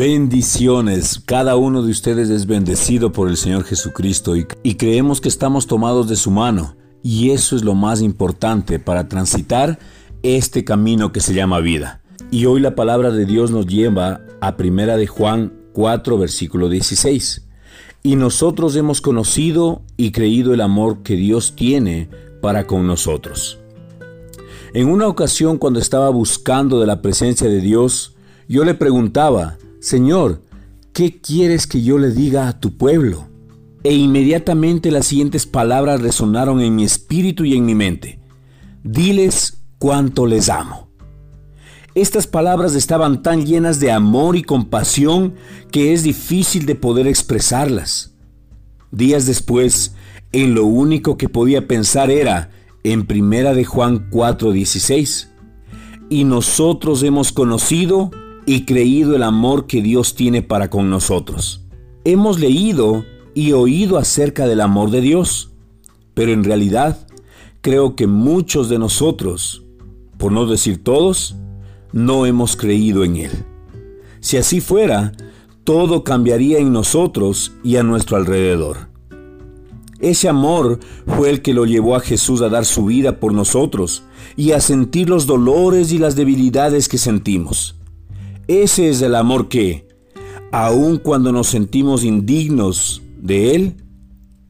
Bendiciones. Cada uno de ustedes es bendecido por el Señor Jesucristo y, creemos que estamos tomados de su mano. Y eso es lo más importante para transitar este camino que se llama vida. Y hoy la palabra de Dios nos lleva a Primera de Juan 4, versículo 16. Y nosotros hemos conocido y creído el amor que Dios tiene para con nosotros. En una ocasión cuando estaba buscando de la presencia de Dios, yo le preguntaba, Señor, ¿qué quieres que yo le diga a tu pueblo? E inmediatamente las siguientes palabras resonaron en mi espíritu y en mi mente. Diles cuánto les amo. Estas palabras estaban tan llenas de amor y compasión que es difícil de poder expresarlas. Días después, en lo único que podía pensar era en Primera de Juan 4:16. Y nosotros hemos conocido y creído el amor que Dios tiene para con nosotros. Hemos leído y oído acerca del amor de Dios, pero en realidad creo que muchos de nosotros, por no decir todos, no hemos creído en Él. Si así fuera, todo cambiaría en nosotros y a nuestro alrededor. Ese amor fue el que lo llevó a Jesús a dar su vida por nosotros y a sentir los dolores y las debilidades que sentimos. Ese es el amor que, aun cuando nos sentimos indignos de Él,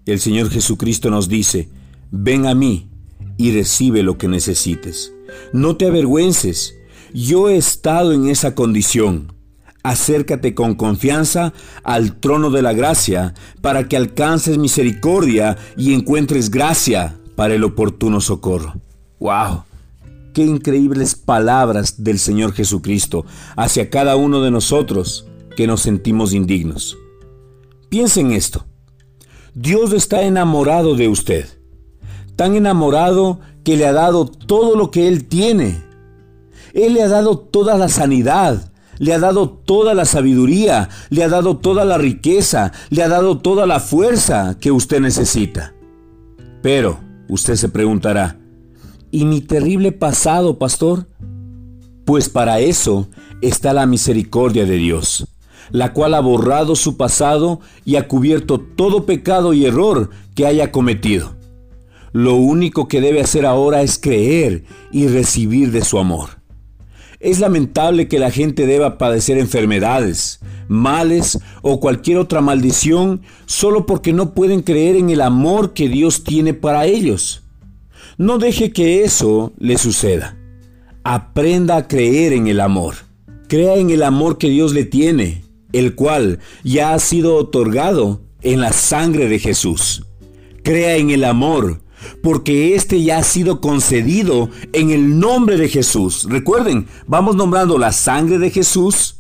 el Señor Jesucristo nos dice, ven a mí y recibe lo que necesites. No te avergüences, yo he estado en esa condición. Acércate con confianza al trono de la gracia para que alcances misericordia y encuentres gracia para el oportuno socorro. ¡Wow! Qué increíbles palabras del Señor Jesucristo hacia cada uno de nosotros que nos sentimos indignos. Piensen en esto. Dios está enamorado de usted. Tan enamorado que le ha dado todo lo que Él tiene. Él le ha dado toda la sanidad, le ha dado toda la sabiduría, le ha dado toda la riqueza, le ha dado toda la fuerza que usted necesita. Pero usted se preguntará, ¿Y mi terrible pasado, pastor? Pues para eso está la misericordia de Dios, la cual ha borrado su pasado y ha cubierto todo pecado y error que haya cometido. Lo único que debe hacer ahora es creer y recibir de su amor. Es lamentable que la gente deba padecer enfermedades, males o cualquier otra maldición solo porque no pueden creer en el amor que Dios tiene para ellos. No deje que eso le suceda. Aprenda a creer en el amor. Crea en el amor que Dios le tiene, el cual ya ha sido otorgado en la sangre de Jesús. Crea en el amor, porque éste ya ha sido concedido en el nombre de Jesús. Recuerden, vamos nombrando la sangre de Jesús,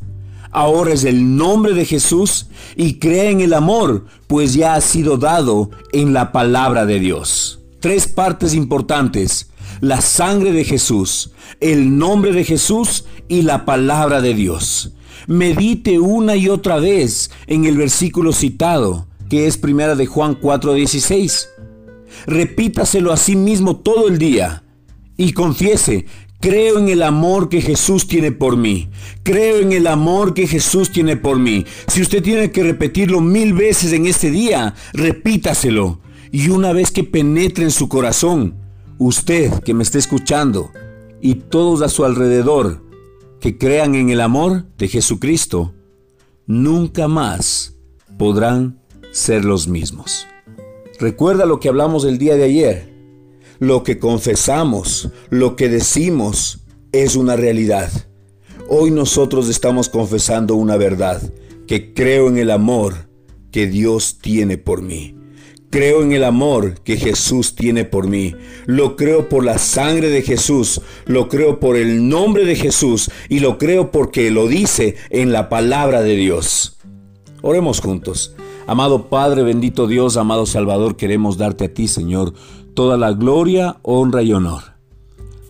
ahora es el nombre de Jesús, y crea en el amor, pues ya ha sido dado en la palabra de Dios tres partes importantes. La sangre de Jesús, el nombre de Jesús y la palabra de Dios. Medite una y otra vez en el versículo citado, que es primera de Juan 4:16. Repítaselo a sí mismo todo el día y confiese, creo en el amor que Jesús tiene por mí. Creo en el amor que Jesús tiene por mí. Si usted tiene que repetirlo mil veces en este día, repítaselo. Y una vez que penetre en su corazón, usted que me está escuchando y todos a su alrededor que crean en el amor de Jesucristo, nunca más podrán ser los mismos. Recuerda lo que hablamos el día de ayer. Lo que confesamos, lo que decimos, es una realidad. Hoy nosotros estamos confesando una verdad, que creo en el amor que Dios tiene por mí. Creo en el amor que Jesús tiene por mí. Lo creo por la sangre de Jesús. Lo creo por el nombre de Jesús. Y lo creo porque lo dice en la palabra de Dios. Oremos juntos. Amado Padre, bendito Dios, amado Salvador, queremos darte a ti, Señor, toda la gloria, honra y honor.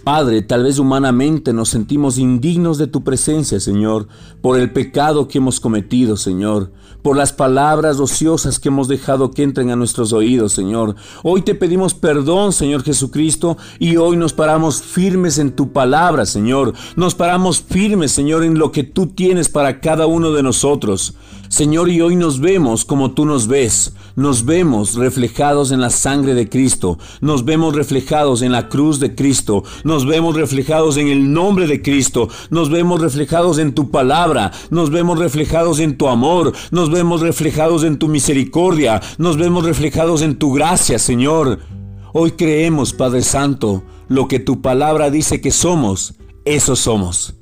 Padre, tal vez humanamente nos sentimos indignos de tu presencia, Señor, por el pecado que hemos cometido, Señor, por las palabras ociosas que hemos dejado que entren a nuestros oídos, Señor. Hoy te pedimos perdón, Señor Jesucristo, y hoy nos paramos firmes en tu palabra, Señor. Nos paramos firmes, Señor, en lo que tú tienes para cada uno de nosotros. Señor, y hoy nos vemos como tú nos ves. Nos vemos reflejados en la sangre de Cristo. Nos vemos reflejados en la cruz de Cristo. Nos vemos reflejados en el nombre de Cristo. Nos vemos reflejados en tu palabra. Nos vemos reflejados en tu amor. Nos vemos reflejados en tu misericordia. Nos vemos reflejados en tu gracia, Señor. Hoy creemos, Padre Santo, lo que tu palabra dice que somos. Eso somos.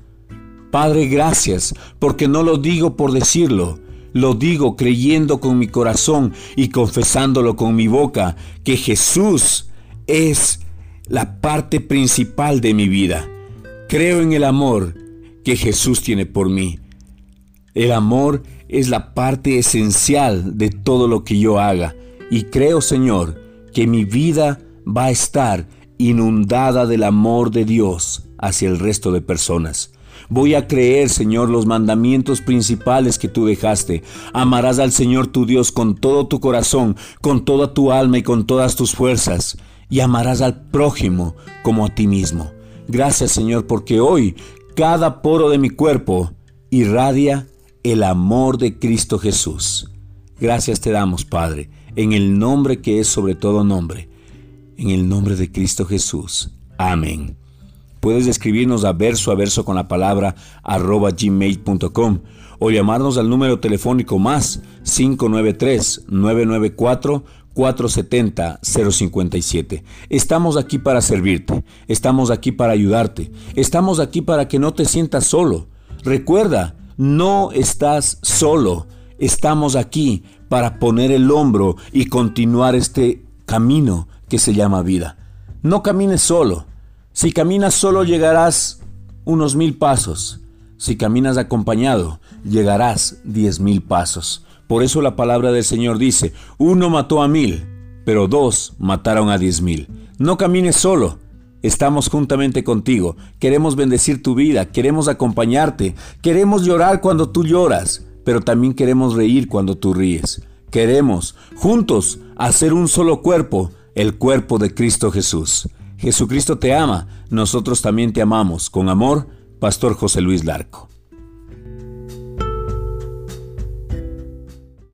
Padre, gracias, porque no lo digo por decirlo lo digo creyendo con mi corazón y confesándolo con mi boca, que Jesús es la parte principal de mi vida. Creo en el amor que Jesús tiene por mí. El amor es la parte esencial de todo lo que yo haga. Y creo, Señor, que mi vida va a estar inundada del amor de Dios hacia el resto de personas. Voy a creer, Señor, los mandamientos principales que tú dejaste. Amarás al Señor tu Dios con todo tu corazón, con toda tu alma y con todas tus fuerzas. Y amarás al prójimo como a ti mismo. Gracias, Señor, porque hoy cada poro de mi cuerpo irradia el amor de Cristo Jesús. Gracias te damos, Padre, en el nombre que es sobre todo nombre, en el nombre de Cristo Jesús. Amén. Puedes escribirnos a verso a verso con la palabra arroba gmail.com o llamarnos al número telefónico más 593-994-470-057. Estamos aquí para servirte, estamos aquí para ayudarte, estamos aquí para que no te sientas solo. Recuerda, no estás solo, estamos aquí para poner el hombro y continuar este camino que se llama vida. No camines solo. Si caminas solo llegarás unos mil pasos. Si caminas acompañado, llegarás diez mil pasos. Por eso la palabra del Señor dice, uno mató a mil, pero dos mataron a diez mil. No camines solo. Estamos juntamente contigo. Queremos bendecir tu vida, queremos acompañarte, queremos llorar cuando tú lloras, pero también queremos reír cuando tú ríes. Queremos, juntos, hacer un solo cuerpo, el cuerpo de Cristo Jesús. Jesucristo te ama, nosotros también te amamos. Con amor, Pastor José Luis Larco.